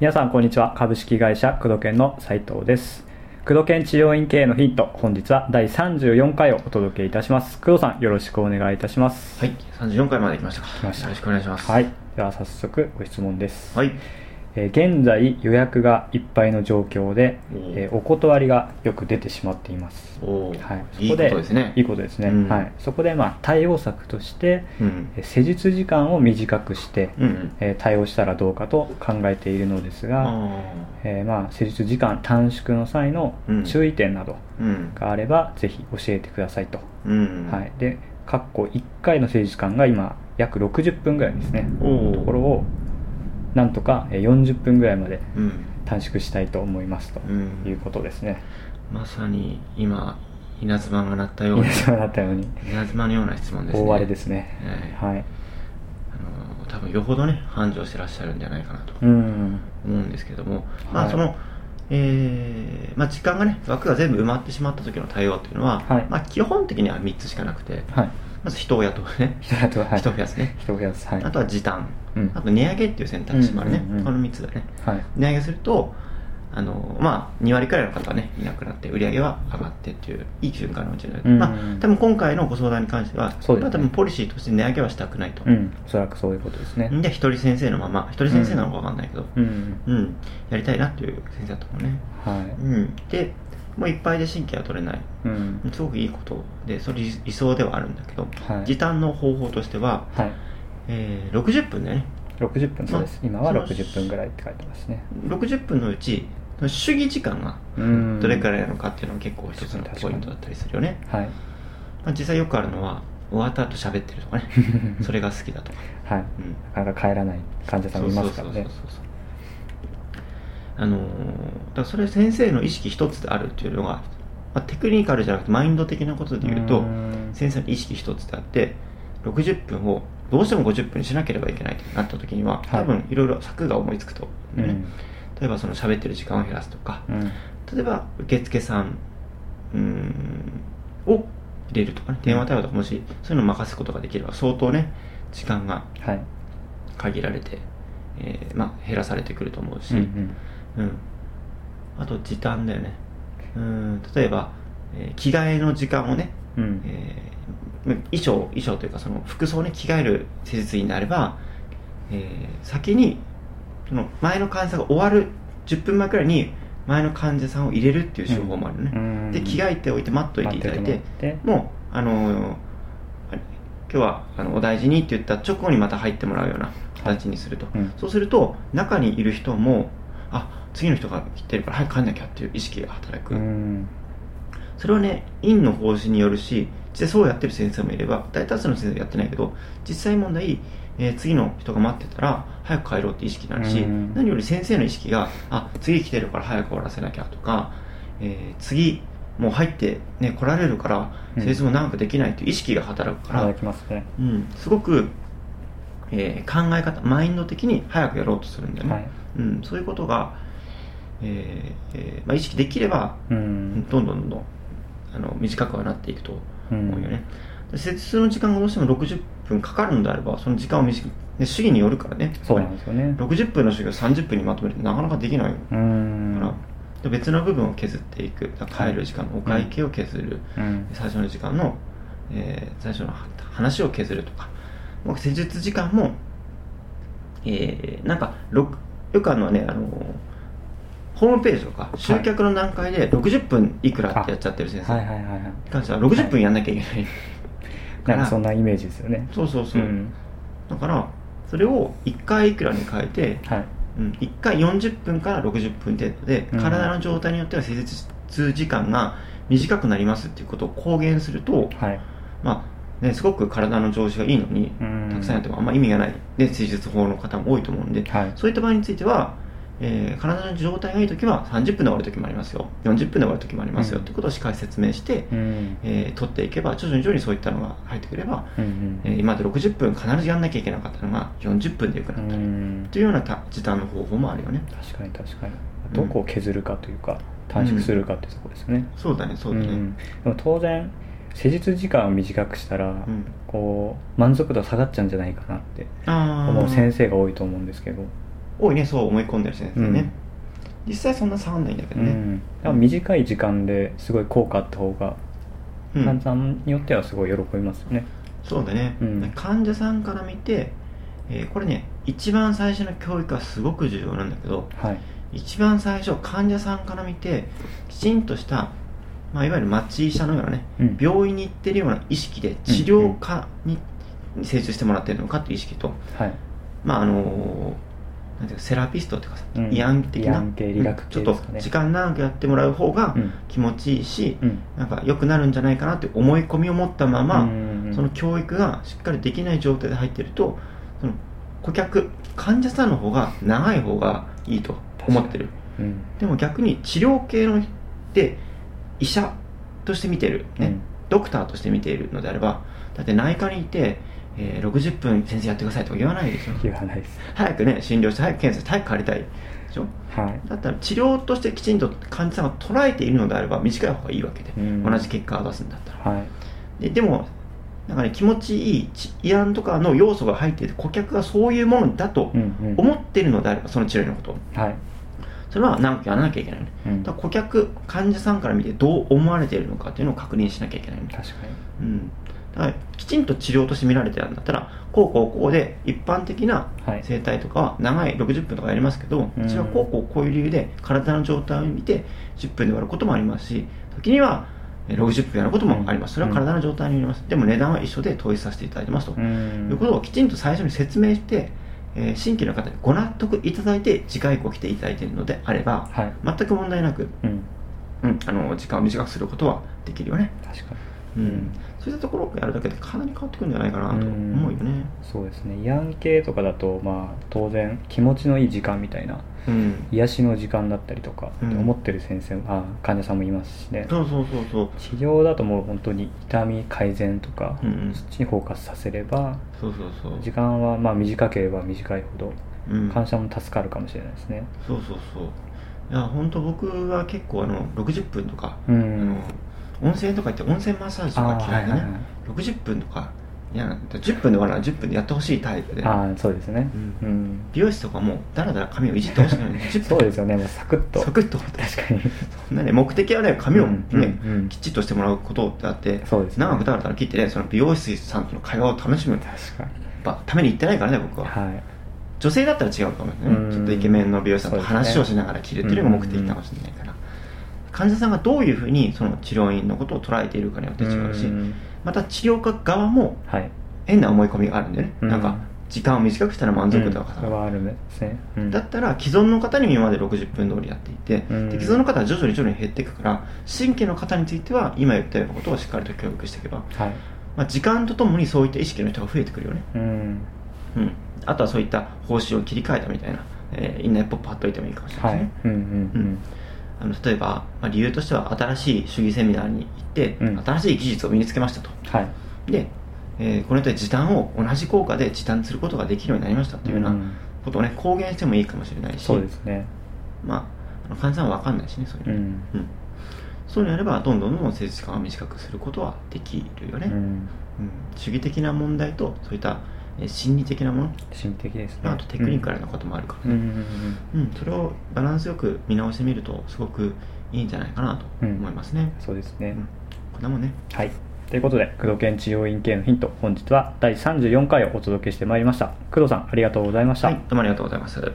皆さんこんにちは株式会社工藤研の斉藤です工藤研治療院経営のヒント本日は第34回をお届けいたします工藤さんよろしくお願いいたしますはい、34回まで来ましたか。来ましたよろしくお願いします。はいでは早速ご質問です、はい。えー現在予約がいっぱいの状況で、えーお断りがよく出てしまっています。はい、いいことですね。いいことですね、うん。はい、そこでまあ対応策として、うん。えー施術時間を短くして、うんうん。えー対応したらどうかと考えているのですが、あえーまあ施術時間短縮の際のうん。注意点など。があればぜひ教えてくださいと、うん。はい、で括弧1回の施術時間が今約60分ぐらいですね。ところをなんとかえー40分ぐらいまでうん。短縮したいと思いますとうん。いうことですね、まさに今、稲妻が鳴ったように、皆様だったように。稲妻のような質問ですね。大荒れですね。はい。はい。あのー多分よほどね、繁盛してらっしゃるんじゃないかなとうん。思うんですけども、まはい。あその、えーまあ、時間がね、枠が全部埋まってしまった時の対応っていうのは、はい。まあ、基本的には3つしかなくて、はいまず人を雇うね、人だとはい。人を増やすね、人を増やすはい。あとは時短、うん。あと値上げっていう選択肢もあるね、うんうんうん。この3つだね。はい。値上げすると、あのまあ、2割くらいの方はね、いなくなって、売り上げは上がってっていう、いい循環のうちに。なる。うんまあ、多分今回のご相談に関しては、ね。まあ多分ポリシーとして値上げはしたくないと。うん。おそらくそういうことですね。で、一人先生のまま、一人先生なのかわかんないけど、うん。うん、やりたいなっていう先生だと思うね。はうん。で、もういっぱいで神経は取れない。いうん。すごくいいことで、それ理理想ではあるんだけど、はい。時短の方法としては、はい。えー60分ね。60分そうです。まあ今はその60分ぐらいって書いてますね。60分のうち、主義時間がうん。どれくらいなのかっていうのが結構一つのポイントだったりするよね。はい。まあ、実際よくあるのは、終わった後喋ってるとかね、それが好きだとか。はい。うん。なかなか帰らない患者さんもいますからね。そうそうそうそうあのーだそれ先生の意識一つであるっていうのが、まあ、テクニカルじゃなくてマインド的なことで言うとうん。先生の意識一つであって60分をどうしても50分にしなければいけないとなった時には多分いろいろ策が思いつくと思うんだよね、例えばその喋ってる時間を減らすとかうん。うん例えば受付さんうーんを入れるとかね電話対応とかもしそういうのを任すことができれば相当ね時間がはい。限られて、えーまあ、減らされてくると思うし、うんうん。うん。あと時短だよね。うん。例えば、えー着替えの時間をね、うん。えー衣装衣装というかその服装をね着替える施術員であれば、えー先にその前の患者さんが終わる10分前くらいに前の患者さんを入れるっていう手法もあるのね、うん。で着替えておいて待っといていただいてもうあのー今日はあのお大事にって言った直後にまた入ってもらうような形にすると、うん。そうすると中にいる人もあ次の人が来てるから早く帰んなきゃっていう意識が働く、うん。それはね院の方針によるし実際そうやってる先生もいれば大多数の先生はやってないけど実際問題、えー次の人が待ってたら早く帰ろうって意識になるし、うん。何より先生の意識があ次来てるから早く終わらせなきゃとか、えー次もう入って、ね、来られるからうん。施術も長くできないっていう意識が働くから、働きますね。うん、すごく、えー考え方マインド的に早くやろうとするんだよね、はい。うん、そういうことが、えーえーまあ、意識できればうん。どんどんどんどんあの短くはなっていくと思うよね、で施術の時間がどうしても60分かかるのであればその時間を短く、ね、主義によるからね。そうなんですよね。60分の主義を30分にまとめるってなかなかできない。かうん。ら、で別の部分を削っていく。帰る時間のお会計を削る、うん。最初の時間の、えー最初の話を削るとかもう施術時間も、えーなんかろよくあるのはねあのホームページとか集客の段階で60分いくらってやっちゃってる先生。にはいはいはいはい。関しては60分やんなきゃいけない、なんかそんなイメージですよね。そうそうそう、ん。だからそれを1回いくらに変えて、はい。うん、1回40分から60分程度で、うん。体の状態によっては施術時間が短くなりますっていうことを公言すると、はい。まあね、すごく体の調子がいいのに、うん。たくさんやってもあんま意味がない。で施術法の方も多いと思うんで、はい。そういった場合については、えー体の状態がいい時は30分で終わる時もありますよ。40分で終わる時もありますよ、うん。ってことをしっかり説明して、うん。えー取っていけば徐々に徐々にそういったのが入ってくれば、うんうんえー今まで60分必ずやんなきゃいけなかったのが40分でよくなったり、うん。というようなた時短の方法もあるよね。確かに確かに。どこを削るかというか短縮するかっていうところですよね、そうだねそうだね、ん。でも当然施術時間を短くしたら、ん。こう満足度下がっちゃうんじゃないかなってあ思う先生が多いと思うんですけど、多いねそう思い込んでる先生ね、実際そんな下がんないんだけどね、うん、短い時間ですごい効果あった方がうん。患者さんによってはすごい喜びますよね、そうだね、うん。患者さんから見て、えーこれね一番最初の教育はすごく重要なんだけどはい。一番最初患者さんから見てきちんとした、まあ、いわゆる町医者のようなね、うん。病院に行ってるような意識で治療科に精通してもらってるのかっていう意識と、はい。まああのなんていうかセラピストっていうかさ、うん。慰安的なちょっと時間長くやってもらう方がうん。気持ちいいし、うん。なんか良くなるんじゃないかなって思い込みを持ったまま、うんその教育がしっかりできない状態で入ってるとその顧客患者さんの方が長い方がいいと思ってる。うん。でも逆に治療系ので医者として見てる、ねうん。ドクターとして見ているのであればだって内科にいて、えー60分先生やってくださいとか言わないでしょ。言わないです。早くね診療して早く検査して早く帰りたい。でしょ？はい。だったら治療としてきちんと患者さんが捉えているのであれば短い方がいいわけで、うん。同じ結果を出すんだったら。はい。ででもなんかね気持ちいいち慰安とかの要素が入っていて顧客がそういうものだとうんうん。思っているのであればその治療のことを。はいそれは何かやらなきゃいけないよね、うん。だ顧客患者さんから見てどう思われているのかっていうのを確認しなきゃいけないよね。確かうん、だからきちんと治療として見られてるんだったらこうこうこうで一般的なはい。整体とかは長い60分とかやりますけど、うん。うちはこうこうこういう理由で体の状態を見て10分で終わることもありますし時にはえー60分やることもあります。それは体の状態によります、でも値段は一緒で統一させていただいてますと、いうことをきちんと最初に説明して、えー新規の方にご納得いただいて次回以降来ていただいているのであれば、はい。全く問題なく、うん。うん、あの時間を短くすることはできるよね、確かうん。うんそういったところをやるだけでかなり変わってくるんじゃないかなと思うよね、にそうですね。慰安系とかだとまあ当然気持ちのいい時間みたいなうん、癒しの時間だったりとか思ってる先生も、あ患者さんもいますしね。そうそうそうそう。治療だともう本当に痛み改善とか、うんそっちにフォーカスさせればそうそうそう。時間はまあ短ければ短いほどうん。患者も助かるかもしれないですね。そうそうそう。いや本当僕は結構あの60分とか、うあんの温泉とか行って温泉マッサージとか嫌いでね、はいはいはい。60分とかいや10分で終わるなら10分でやってほしいタイプで。ああそうですね。ううん、美容師とかもだらだら髪をいじってほしくない。10分。そうですよね。もうサクッと。サクッと。確かに。そんなね目的はね髪をね、うんうんうん。きっちりとしてもらうことであってそうですね。長くだらだら切ってねその美容師さんとの会話を楽しむ。確かに。ばために行ってないからね僕は、はい。女性だったら違うかもね、うん。ちょっとイケメンの美容師さんと話をしながら切るっていうのが目的かもしれないから、患者さんがどういうふうにその治療院のことを捉えているかによって違うし、ん。また治療家側もはい。変な思い込みがあるんでね、うん。なんか時間を短くしたら満足度がうん下がる、うん。だったら既存の方に今まで60分通りやっていて、うん。で既存の方は徐々に徐々に減っていくから新規の方については今言ったようなことをしっかりと教育していけば、はい。まあ、時間とともにそういった意識の人が増えてくるよね、うん。うん、あとはそういった方針を切り替えたみたいな、えー、インナーポップ貼っといてもいいかもしれなはい。いですね、うん。うんあの例えば、まあ、理由としては新しい主義セミナーに行って、うん。新しい技術を身につけましたと。うんはい。で、えーこの人で時短を同じ効果で時短することができるようになりましたっていうようなうん。ことをね公言してもいいかもしれないしそうですね。まああの患者さんは分かんないしねそういうの、うん。うん。そういうのやればどんどんどんどん施術時間を短くすることはできるよね、うん。うん。主義的な問題とそういった、えー心理的なもの、心理的ですね。あとテクニカルなこともあるからね、うん。うんうんうん。それをバランスよく見直してみるとすごくいいんじゃないかなと思いますね、そうですね、うん。こんなもんね。はい。ということで工藤研治療院系のヒント本日は第34回をお届けしてまいりました。工藤さんありがとうございました、はい。どうもありがとうございます